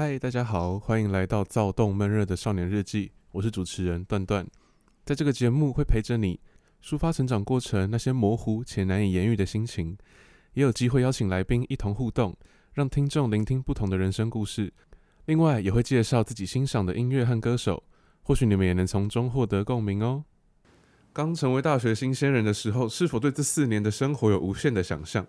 嗨，大家好，欢迎来到躁动闷热的少年日记。我是主持人段段，在这个节目会陪着你抒发成长过程那些模糊且难以言喻的心情，也有机会邀请来宾一同互动，让听众聆听不同的人生故事。另外，也会介绍自己欣赏的音乐和歌手，或许你们也能从中获得共鸣哦。刚成为大学新鲜人的时候，是否对这四年的生活有无限的想象？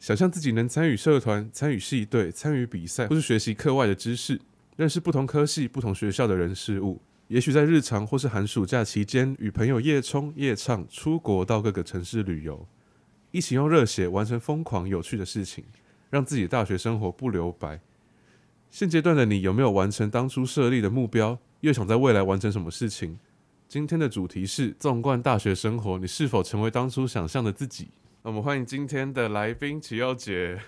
想象自己能参与社团、参与系队、参与比赛，或是学习课外的知识，认识不同科系、不同学校的人事物。也许在日常或是寒暑假期间，与朋友夜冲、夜唱，出国到各个城市旅游，一起用热血完成疯狂有趣的事情，让自己的大学生活不留白。现阶段的你有没有完成当初设立的目标？又想在未来完成什么事情？今天的主题是：纵观大学生活，你是否成为当初想象的自己？那我们欢迎今天的来宾启祐姐。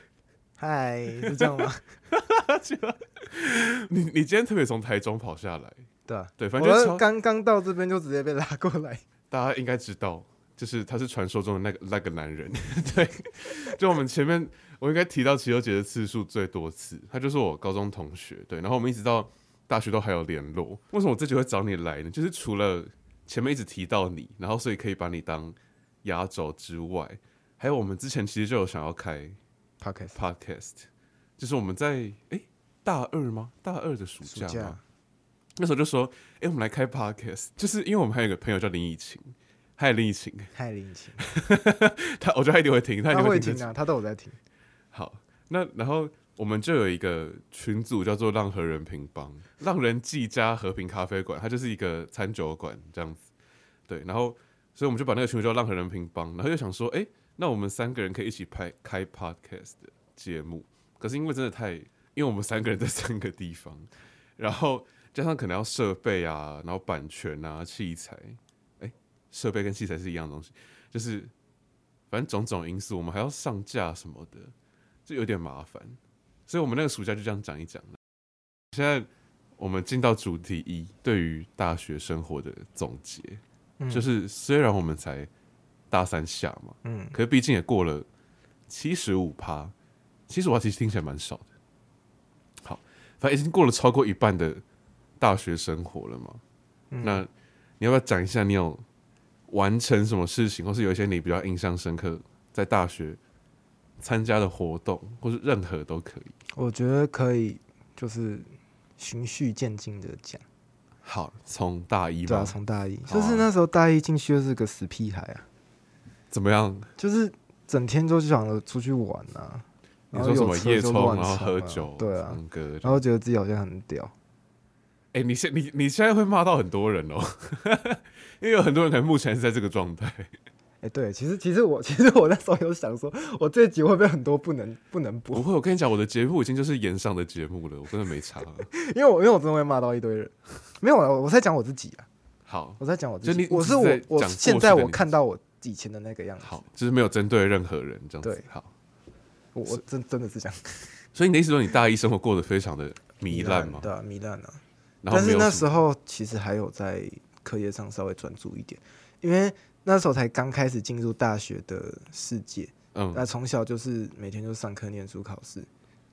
嗨，是这样吗？你你今天特别从台中跑下来？对啊，对，反正刚刚到这边就直接被拉过来。大家应该知道，就是他是传说中的那个那个男人。对，就我们前面我应该提到启祐姐的次数最多次，他就是我高中同学。对，然后我们一直到大学都还有联络。为什么我这集会找你来呢？就是除了前面一直提到你，然后所以可以把你当压轴之外。还有，我们之前其实就有想要开 podcast，podcast，就是我们在诶、欸、大二吗？大二的暑假那时候就说，诶、欸，我们来开 podcast，就是因为我们还有一个朋友叫林以晴，嗨林以晴，嗨林以晴，他我觉得他一定会听，他一定会听，听啊，他都有在听。好，那然后我们就有一个群组叫做“浪和人平帮”，浪人记家和平咖啡馆，它就是一个餐酒馆这样子。对，然后所以我们就把那个群组叫“浪和人平帮”，然后又想说，诶、欸。那我们三个人可以一起拍开 podcast 的节目，可是因为真的太，因为我们三个人在三个地方，然后加上可能要设备啊，然后版权啊、器材，哎、欸，设备跟器材是一样的东西，就是反正种种因素，我们还要上架什么的，就有点麻烦，所以我们那个暑假就这样讲一讲。现在我们进到主题一，对于大学生活的总结，嗯、就是虽然我们才。大三下嘛，嗯，可是毕竟也过了七十五趴，七十五趴其实听起来蛮少的。好，反正已经过了超过一半的大学生活了嘛。嗯、那你要不要讲一下你有完成什么事情，或是有一些你比较印象深刻在大学参加的活动，或是任何都可以？我觉得可以，就是循序渐进的讲。好，从大一吧，对啊，从大一，就是那时候大一进去就是个死屁孩啊。怎么样？就是整天都想着出去玩啊，然后你说什么夜冲，然后喝酒，对啊，然后觉得自己好像很屌。哎、欸，你现你你现在会骂到很多人哦，因为有很多人可能目前是在这个状态。哎、欸，对，其实其实我其实我那时候有想说，我这集会不会很多不能不能播？不会，我跟你讲，我的节目已经就是演上的节目了，我真的没差。因为我因为我真的会骂到一堆人，没有了，我在讲我自己啊。好，我在讲我自己，我是我我现在我看到我。以前的那个样子，好，就是没有针对任何人这样子。对，好，我真真的是这样。所以你的意思说，你大一生活过得非常的糜烂吗？对啊，糜烂啊。但是那时候其实还有在课业上稍微专注一点，因为那时候才刚开始进入大学的世界。嗯，那从小就是每天就上课、念书、考试，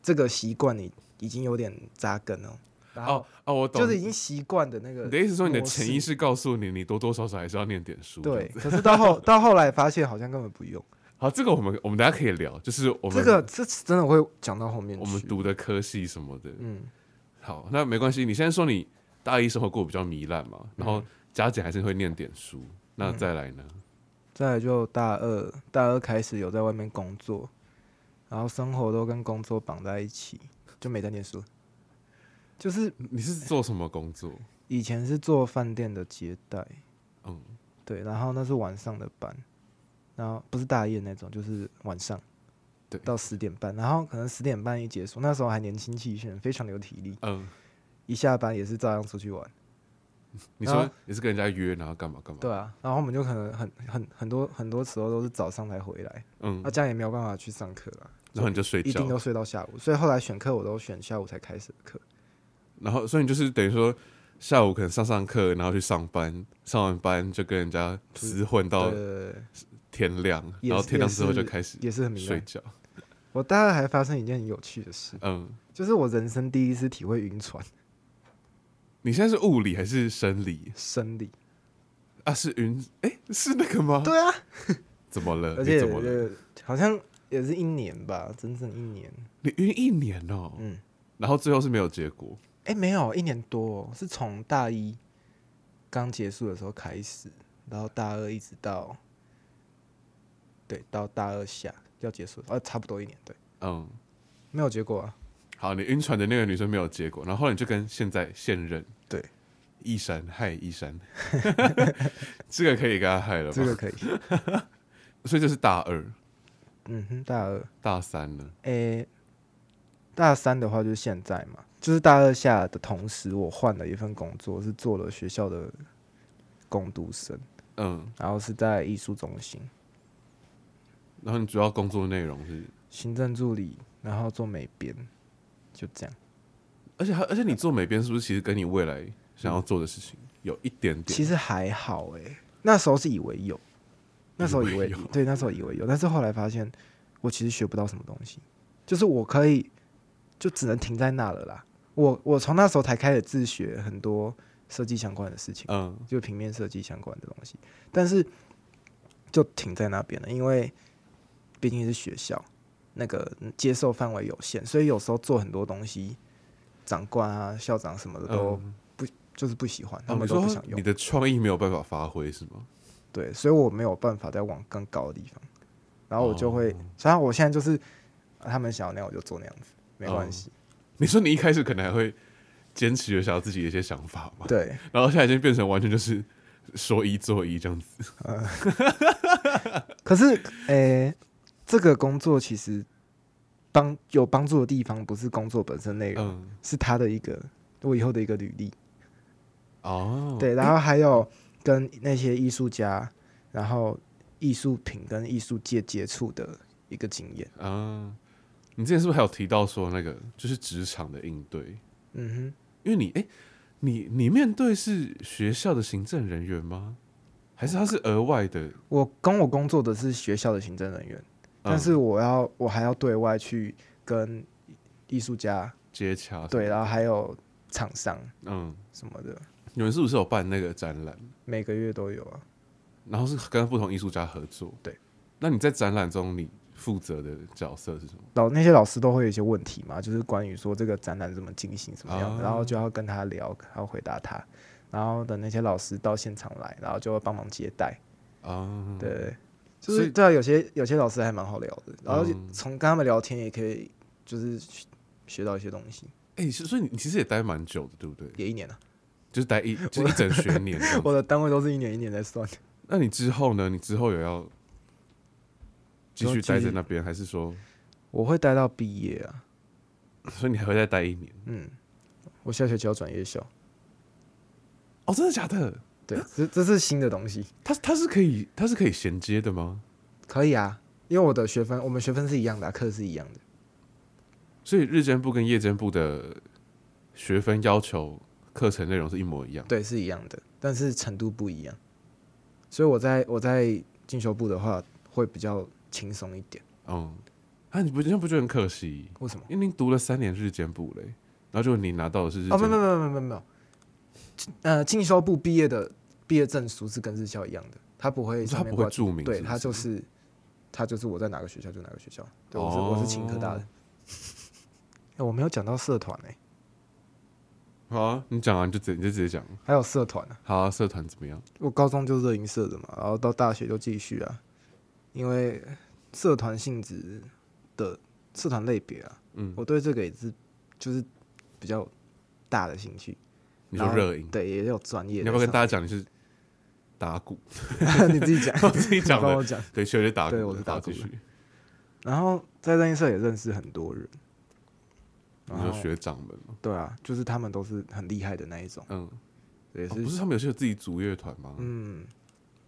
这个习惯你已经有点扎根了。哦哦，我懂，就是已经习惯的那个。你的意思说，你的潜意识告诉你，你多多少少还是要念点书。对，可是到后 到后来发现，好像根本不用。好，这个我们我们大家可以聊，就是我们这个这真的会讲到后面。我们读的科系什么的，嗯，好，那没关系。你现在说你大一生活过得比较糜烂嘛，然后加减还是会念点书。那再来呢？再来就大二，大二开始有在外面工作，然后生活都跟工作绑在一起，就没在念书。就是你是做什么工作？以前是做饭店的接待，嗯，对，然后那是晚上的班，然后不是大夜那种，就是晚上，对，到十点半，然后可能十点半一结束，那时候还年轻气盛，非常的有体力，嗯，一下班也是照样出去玩。你说你是跟人家约，然后干嘛干嘛？对啊，然后我们就可能很很很多很多时候都是早上才回来，嗯，那这样也没有办法去上课了，然后你就睡觉，一定都睡到下午，所以后来选课我都选下午才开始的课。然后，所以你就是等于说，下午可能上上课，然后去上班，上完班就跟人家厮混到天亮，然后天亮之后就开始也是很睡觉。我大概还发生一件很有趣的事，嗯，就是我人生第一次体会晕船。你现在是物理还是生理？生理啊，是晕？哎、欸，是那个吗？对啊，怎么了？而且怎么了？好像也是一年吧，整整一年。你晕一年哦、喔，嗯，然后最后是没有结果。哎、欸，没有一年多，是从大一刚结束的时候开始，然后大二一直到，对，到大二下要结束，啊，差不多一年，对，嗯，没有结果啊。好，你晕船的那个女生没有结果，然后后来你就跟现在现任对一山嗨一山，这个可以给他嗨了吗？这个可以，所以这是大二，嗯哼，大二大三了。诶、欸，大三的话就是现在嘛，就是大二下的同时，我换了一份工作，是做了学校的工读生，嗯，然后是在艺术中心，然后你主要工作内容是？行政助理，然后做美编。就这样，而且还而且你做美编是不是其实跟你未来想要做的事情有一点点？其实还好哎、欸，那时候是以为有，那时候以为对，那时候以为有，但是后来发现我其实学不到什么东西，就是我可以就只能停在那了啦。我我从那时候才开始自学很多设计相关的事情，嗯，就平面设计相关的东西，但是就停在那边了，因为毕竟是学校。那个接受范围有限，所以有时候做很多东西，长官啊、校长什么的都不、嗯、就是不喜欢，他们都不想用。你的创意没有办法发挥是吗？对，所以我没有办法再往更高的地方，然后我就会，所以我现在就是他们想要那样我就做那样子，没关系、嗯。你说你一开始可能还会坚持有想要自己的一些想法嘛？对，然后现在已经变成完全就是说一做一这样子。嗯、可是，诶、欸。这个工作其实帮有帮助的地方，不是工作本身内容，嗯、是他的一个我以后的一个履历。哦，对，然后还有跟那些艺术家，然后艺术品跟艺术界接触的一个经验。啊，你之前是不是还有提到说那个就是职场的应对？嗯哼，因为你哎，你你面对是学校的行政人员吗？还是他是额外的？我跟我工作的是学校的行政人员。但是我要，我还要对外去跟艺术家接洽，对，然后还有厂商，嗯，什么的。你们是不是有办那个展览？每个月都有啊。然后是跟不同艺术家合作。对。那你在展览中，你负责的角色是什么？老那些老师都会有一些问题嘛，就是关于说这个展览怎么进行，什么样的，啊，然后就要跟他聊，还要回答他。然后等那些老师到现场来，然后就会帮忙接待。啊，对。就是对啊，有些有些老师还蛮好聊的，然后从跟他们聊天也可以就是学到一些东西。哎、欸，所以你其实也待蛮久的，对不对？也一年了，就是待一就一整学年。我的单位都是一年一年在算。那你之后呢？你之后有要继续待在那边，还是说我会待到毕业啊？所以你还会再待一年？嗯，我下学期要转夜校。哦，真的假的？对，这这是新的东西。它它是可以它是可以衔接的吗？可以啊，因为我的学分我们学分是一样的啊，课是一样的。所以日间部跟夜间部的学分要求、课程内容是一模一样。对，是一样的，但是程度不一样。所以我在我在进修部的话会比较轻松一点。嗯，啊，你不这样不觉得很可惜？为什么？因为你读了三年日间部嘞，然后就你拿到的是日。哦，没有没有没有没有没有。呃，进修部毕业的毕业证书是跟日校一样的，他不会他不会注明，对他就是他就是我在哪个学校就哪个学校，对，我是我是清科大的。哎，我没有讲到社团哎，好啊，你讲完就直你就直接讲。还有社团啊，好啊，社团怎么样？我高中就是热音社的嘛，然后到大学就继续啊，因为社团性质的社团类别啊，嗯，我对这个也是就是比较大的兴趣。你说热音对，也有专业。你要不要跟大家讲你是打鼓？你自己讲，我自己讲。帮我讲。对，学学打鼓。对，我是打鼓。然后在热音社也认识很多人。你说学长们吗？对啊，就是他们都是很厉害的那一种。嗯。也是，不是他们有些有自己组乐团吗？嗯，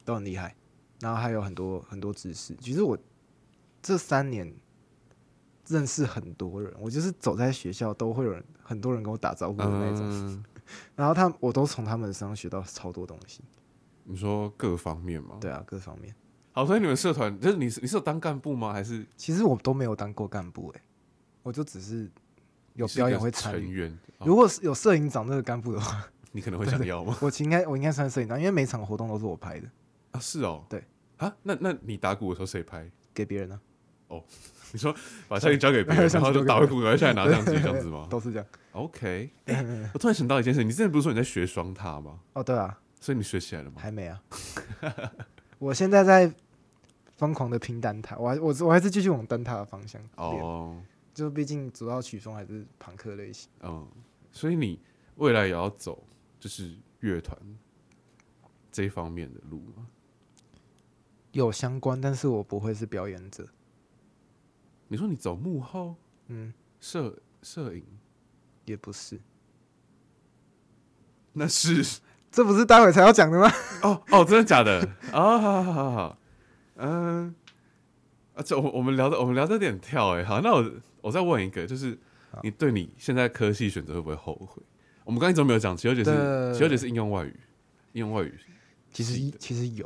都很厉害。然后还有很多很多知识。其实我这三年认识很多人，我就是走在学校都会有人，很多人跟我打招呼的那种。然后他，我都从他们身上学到超多东西。你说各方面吗？对啊，各方面。好，所以你们社团就是你是你是有当干部吗？还是其实我都没有当过干部哎、欸，我就只是有表演会参与。哦、如果是有摄影长这个干部的话，你可能会想要吗？我应该我应该算摄影长，因为每场活动都是我拍的啊。是哦，对啊，那那你打鼓的时候谁拍？给别人呢、啊？哦，你说把 相机交给别人，然后就打完鼓然后下来拿相机这样子吗？都是这样。OK，我突然想到一件事，你之前不是说你在学双踏吗？哦，对啊，所以你学起来了吗？还没啊。我现在在疯狂的拼单踏，我还我我还是继续往单踏的方向哦，就毕竟主要曲风还是朋克类型。嗯，所以你未来也要走就是乐团这一方面的路吗？有相关，但是我不会是表演者。你说你走幕后，嗯，摄摄影也不是，那是。这不是待会才要讲的吗？哦哦，真的假的？哦，好好好好，嗯，而且我我们聊的我们聊的有点跳哎，好，那我我再问一个，就是你对你现在科系选择会不会后悔？我们刚才怎么没有讲，其实姐是其实姐是应用外语，应用外语，其实其实有，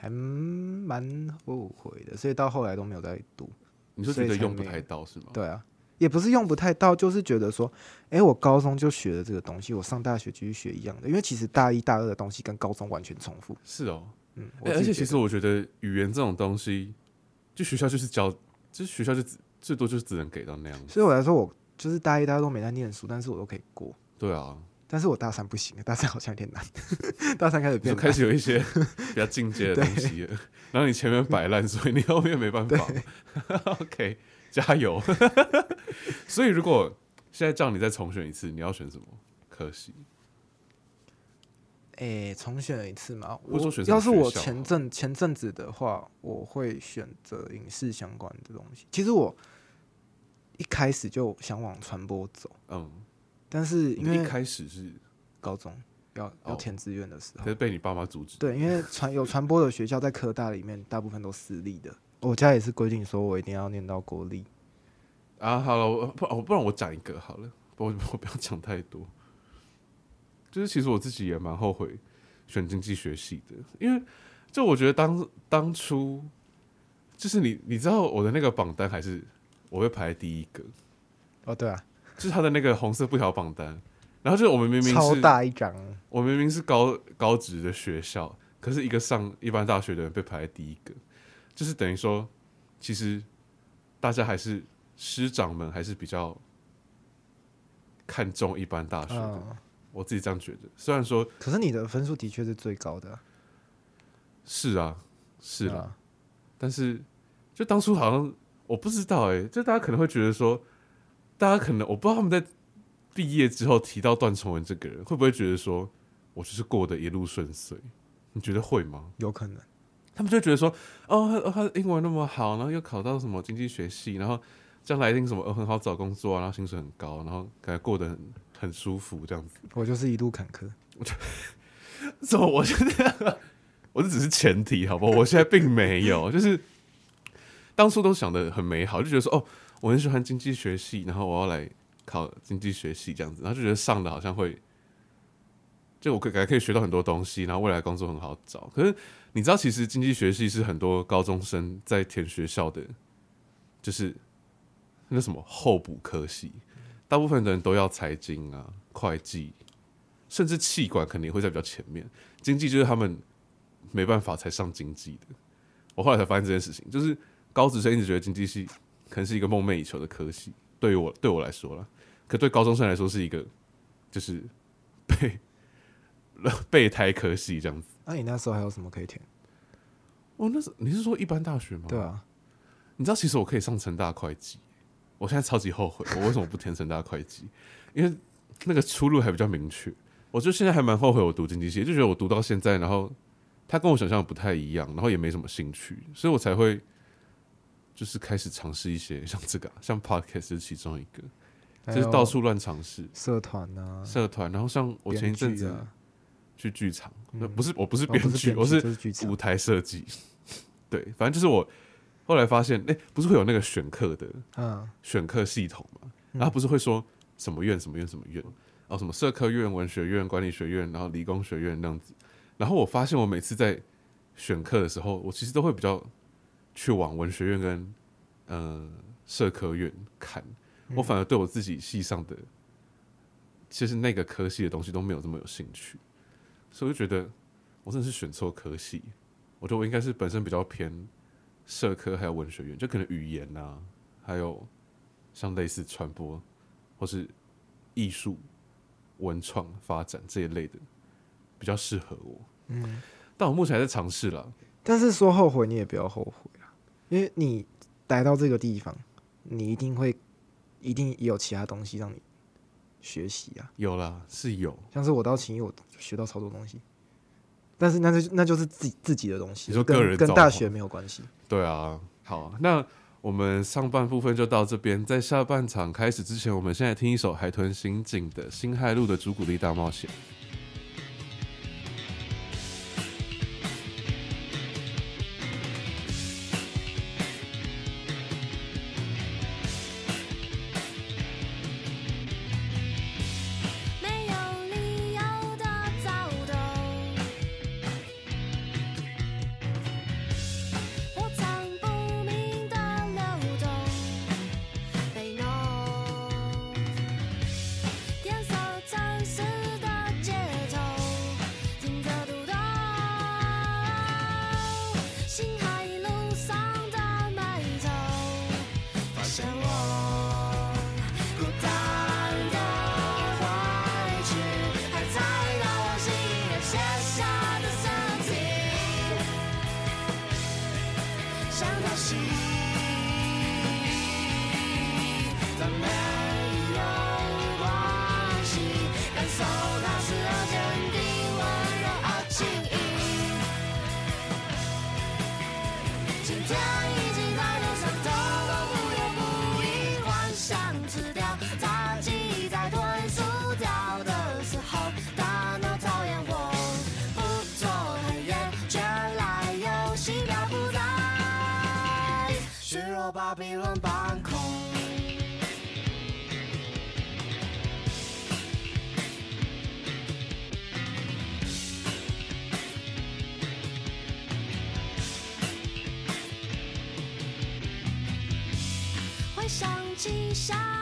还蛮后悔的，所以到后来都没有再读。你说觉得用不太到是吗？对啊。也不是用不太到，就是觉得说，哎、欸，我高中就学了这个东西，我上大学继续学一样的，因为其实大一大二的东西跟高中完全重复。是哦，嗯，欸、而且其实我觉得语言这种东西，就学校就是教，就是学校就只最多就是只能给到那样。所以我来说，我就是大一大二都没在念书，但是我都可以过。对啊，但是我大三不行，大三好像有点难，大三开始变，开始有一些比较进阶的 东西了，然后你前面摆烂，所以你后面没办法。OK。加油！所以，如果现在叫你再重选一次，你要选什么可惜？哎、欸，重选一次嘛？我要是我前阵前阵子的话，我会选择影视相关的东西。其实我一开始就想往传播走，嗯，但是因为一开始是高中要要填志愿的时候，可是被你爸妈阻止。对，因为传 有传播的学校在科大里面，大部分都私立的。我家也是规定说，我一定要念到国立啊。好了，我不，我不然我讲一个好了，我我不要讲太多。就是其实我自己也蛮后悔选经济学系的，因为就我觉得当当初就是你你知道我的那个榜单还是我会排第一个哦，对啊，就是他的那个红色布条榜单，然后就是我们明明是超大一张，我明明是高高职的学校，可是一个上一般大学的人被排在第一个。就是等于说，其实大家还是师长们还是比较看重一般大学的，嗯、我自己这样觉得。虽然说，可是你的分数的确是最高的。是啊，是啊，嗯、但是就当初好像我不知道哎、欸，就大家可能会觉得说，大家可能我不知道他们在毕业之后提到段崇文这个人，会不会觉得说我就是过得一路顺遂？你觉得会吗？有可能。他们就觉得说，哦，他他英文那么好，然后又考到什么经济学系，然后将来一定什么很好找工作啊，然后薪水很高，然后感觉过得很很舒服这样子。我就是一路坎坷。我 就怎么？我现在，我这只是前提，好不好？我现在并没有，就是当初都想的很美好，就觉得说，哦，我很喜欢经济学系，然后我要来考经济学系这样子，然后就觉得上的好像会。就我可感觉可以学到很多东西，然后未来工作很好找。可是你知道，其实经济学系是很多高中生在填学校的，就是那什么候补科系，大部分的人都要财经啊、会计，甚至气管肯定会在比较前面。经济就是他们没办法才上经济的。我后来才发现这件事情，就是高职生一直觉得经济系可能是一个梦寐以求的科系，对于我对我来说了，可对高中生来说是一个就是 备。备胎科系这样子，那、啊、你那时候还有什么可以填？哦，那是你是说一般大学吗？对啊，你知道其实我可以上成大会计，我现在超级后悔，我为什么不填成大会计？因为那个出路还比较明确。我就现在还蛮后悔我读经济系，就觉得我读到现在，然后他跟我想象不太一样，然后也没什么兴趣，所以我才会就是开始尝试一些像这个，像 Podcast 是其中一个，就是到处乱尝试社团啊，社团，然后像我前一阵子。去剧场，那不是我不是编剧，哦，我是舞台设计。对，反正就是我后来发现，哎、欸，不是会有那个选课的，嗯，选课系统嘛，然后不是会说什么院什么院什么院，然后什么社科院、文学院、管理学院，然后理工学院那样子。然后我发现，我每次在选课的时候，我其实都会比较去往文学院跟呃社科院看，我反而对我自己系上的其实那个科系的东西都没有这么有兴趣，所以我就觉得我真的是选错科系。我觉得我应该是本身比较偏社科还有文学院，就可能语言啊，还有像类似传播或是艺术文创发展这一类的比较适合我。嗯。但我目前还在尝试了，但是说后悔你也不要后悔啊，因为你来到这个地方，你一定会一定有其他东西让你学习啊。有啦，是有，像是我到勤益，我学到超多东西，但是那就那就是自己自己的东西，你说个人跟跟大学没有关系。对啊，好啊，那我们上半部分就到这边，在下半场开始之前，我们现在听一首海豚刑警的《辛亥路的朱古力大冒险》。起笑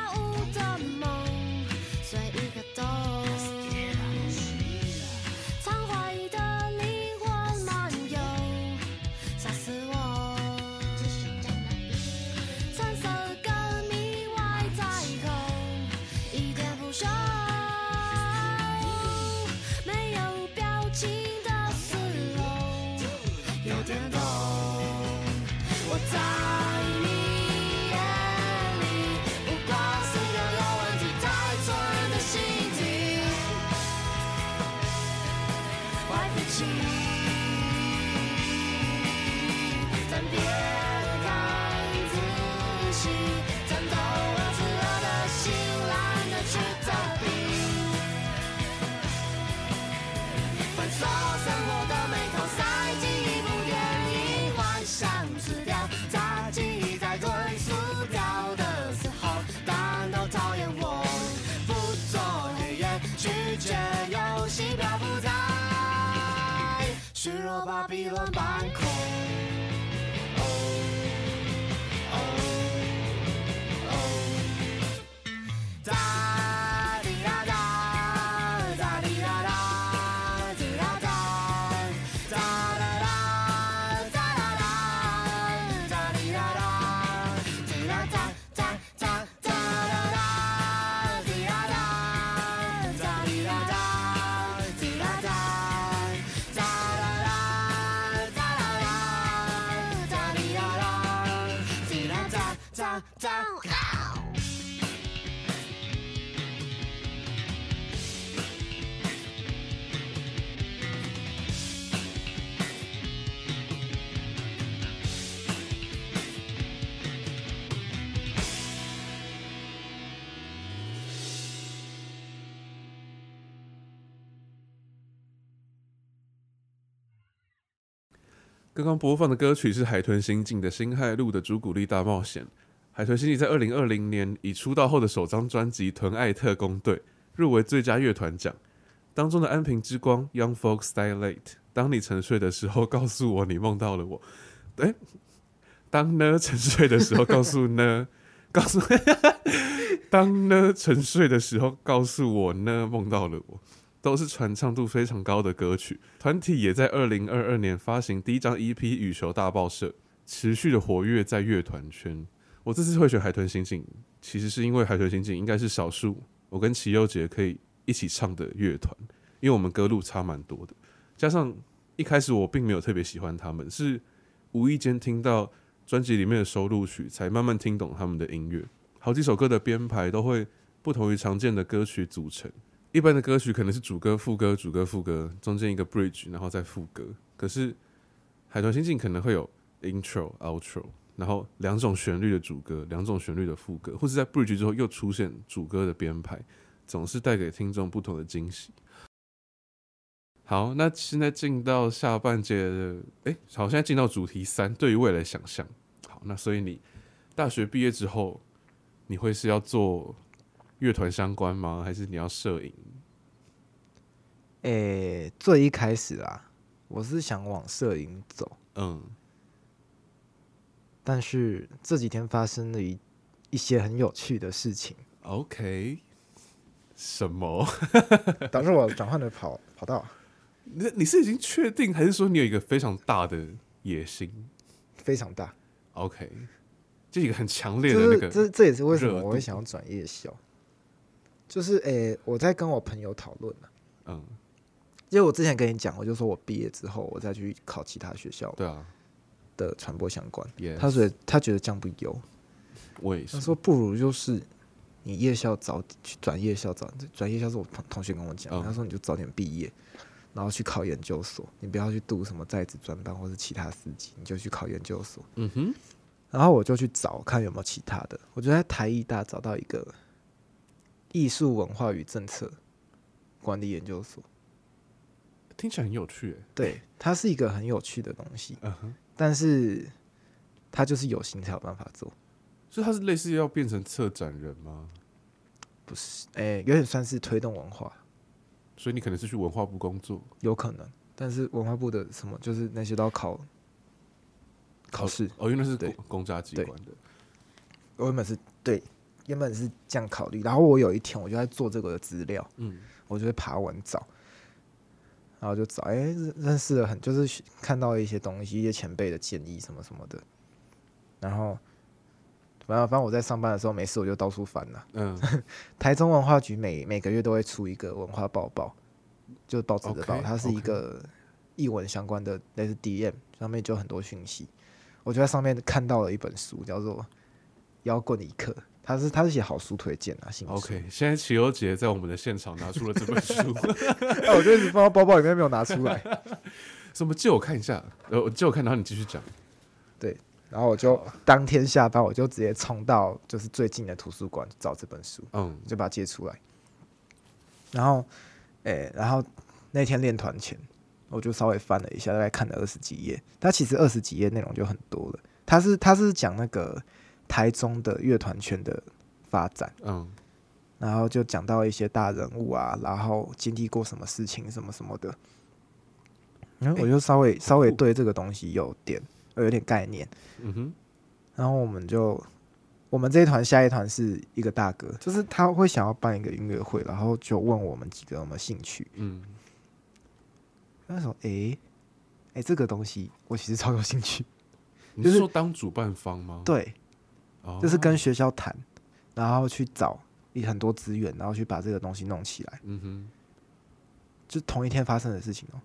刚刚播放的歌曲是海豚刑警的《辛亥路的朱古力大冒险》。海豚刑警在二零二零年以出道后的首张专辑《豚爱特工队》入围最佳乐团奖，当中的安平之光，Young Folks Die Late。当你沉睡的时候，告诉我你梦到了我。对，当呢沉睡的时候，告诉呢，告诉，当呢沉睡的时候，告诉我呢梦到了我，都是传唱度非常高的歌曲。团体也在二零二二年发行第一张 EP《羽球大报社》，持续的活跃在乐团圈。我这次会选海豚刑警，其实是因为海豚刑警应该是少数我跟齐佑杰可以一起唱的乐团，因为我们歌路差蛮多的，加上一开始我并没有特别喜欢他们，是无意间听到专辑里面的收录曲，才慢慢听懂他们的音乐。好几首歌的编排都会不同于常见的歌曲组成，一般的歌曲可能是主歌、副歌、主歌、副歌，中间一个 bridge，然后再副歌。可是海豚刑警可能会有 intro、outro，然后两种旋律的主歌，两种旋律的副歌，或是在 bridge 之后又出现主歌的编排。总是带给听众不同的惊喜。好，那现在进到下半节的，哎、好，现在进到主题三，对于未来想象。好，那所以你大学毕业之后，你会是要做乐团相关吗？还是你要摄影？诶、欸，最一开始啊，我是想往摄影走。嗯。但是这几天发生了一一些很有趣的事情。OK。什么？导致我转换了跑跑道。你你是已经确定，还是说你有一个非常大的野心？非常大。OK，就一个很强烈的那个。这这也是为什么我会想要转夜校。就是诶、欸，我在跟我朋友讨论了。嗯。因为我之前跟你讲，我就说我毕业之后，我再去考其他学校。对啊。的传播相关。他说他觉得这样不优。我也是。他说不如就是。你夜校早去转夜校早转夜校是我同同学跟我讲，他说你就早点毕业，然后去考研究所，你不要去读什么在职专班或是其他四级，你就去考研究所。嗯哼，然后我就去找看有没有其他的，我就在台艺大找到一个艺术文化与政策管理研究所，听起来很有趣。对，它是一个很有趣的东西。嗯哼，但是它就是有心才有办法做。所以它是类似要变成策展人吗？不是，哎、欸，有点算是推动文化。所以你可能是去文化部工作，有可能。但是文化部的什么，就是那些都要考考试哦，因为那是公公家机关的。我原本是对，原本是这样考虑。然后我有一天我就在做这个的资料，嗯，我就会爬文找，然后就找，哎、欸，认识了很，就是看到一些东西，一些前辈的建议什么什么的，然后。反正反正我在上班的时候没事我就到处翻了。嗯，台中文化局每每个月都会出一个文化报报，就是报纸的报，okay, 它是一个译文相关的，类似 DM 上面就很多讯息。我就在上面看到了一本书，叫做《摇滚一刻》，它是他是写好书推荐啊，新书。OK，现在齐欧杰在我们的现场拿出了这本书，哎，我就一直放到包包里面没有拿出来，什么借我看一下？呃，借我看，然后你继续讲。对。然后我就当天下班，我就直接冲到就是最近的图书馆找这本书，嗯，就把它借出来。然后，哎，然后那天练团前，我就稍微翻了一下，大概看了二十几页。它其实二十几页内容就很多了。它是它是讲那个台中的乐团圈的发展，嗯，然后就讲到一些大人物啊，然后经历过什么事情什么什么的。然后我就稍微稍微对这个东西有点。有点概念，嗯哼，然后我们就，我们这一团下一团是一个大哥，就是他会想要办一个音乐会，然后就问我们几个有没有兴趣，嗯，那时候，哎，哎，这个东西我其实超有兴趣，你是说当主办方吗？对，就是跟学校谈，然后去找一很多资源，然后去把这个东西弄起来，嗯哼，就同一天发生的事情哦，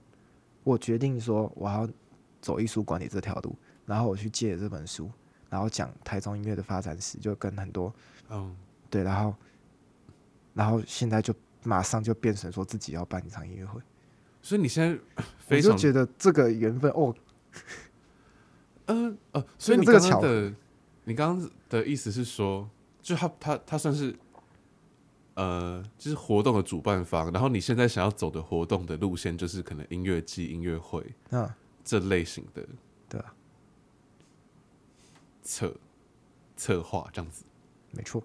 我决定说我要。走艺术管理这条路，然后我去借这本书，然后讲台中音乐的发展史，就跟很多，嗯，对，然后，然后现在就马上就变成说自己要办一场音乐会，所以你现在非常，我就觉得这个缘分哦，嗯呃，所以你刚刚的，你刚刚的意思是说，就他他他算是，呃，就是活动的主办方，然后你现在想要走的活动的路线，就是可能音乐季、音乐会，嗯。这类型的，对啊，策策划这样子，没错。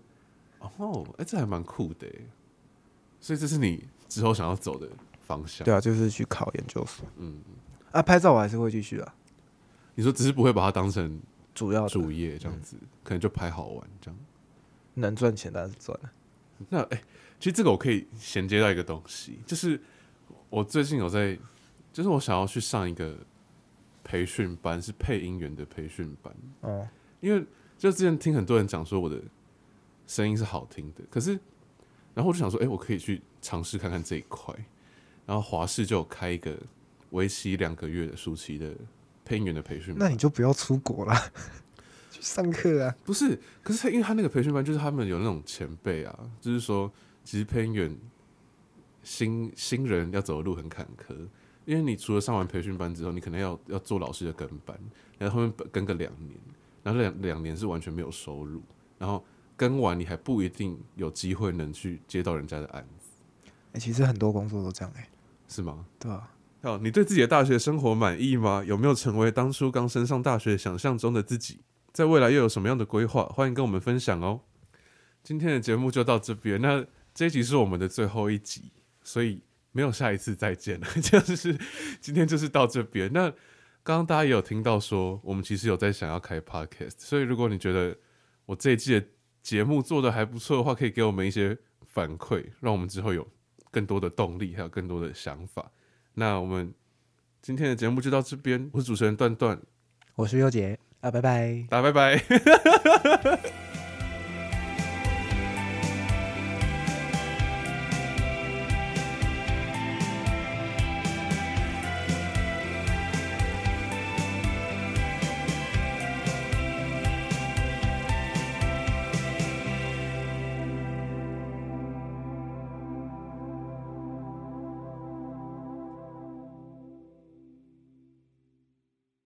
哦，哎，这还蛮酷的，所以这是你之后想要走的方向。对啊，就是去考研究所。嗯，啊，拍照我还是会继续啊。你说只是不会把它当成主要主业这样子，嗯、可能就拍好玩这样。能赚钱当然是赚了。那哎、欸，其实这个我可以衔接到一个东西，就是我最近有在，就是我想要去上一个培训班，是配音员的培训班。哦，因为就之前听很多人讲说我的声音是好听的，可是然后我就想说，哎、欸，我可以去尝试看看这一块。然后华视就有开一个为期两个月的暑期的。配音员的培训，那你就不要出国了，去上课啊？不是，可是他因为他那个培训班，就是他们有那种前辈啊，就是说，其实配音员新新人要走的路很坎坷，因为你除了上完培训班之后，你可能要要做老师的跟班，然后后面跟个两年，然后两两年是完全没有收入，然后跟完你还不一定有机会能去接到人家的案子。哎、欸，其实很多工作都这样哎、欸，是吗？对啊。好，你对自己的大学生活满意吗？有没有成为当初刚升上大学想象中的自己？在未来又有什么样的规划？欢迎跟我们分享哦。今天的节目就到这边，那这一集是我们的最后一集，所以没有下一次再见了。就是今天就是到这边。那刚刚大家也有听到说，我们其实有在想要开 podcast，所以如果你觉得我这一季的节目做得还不错的话，可以给我们一些反馈，让我们之后有更多的动力，还有更多的想法。那我们今天的节目就到这边，我是主持人段段，我是优杰啊，拜拜，大家拜拜。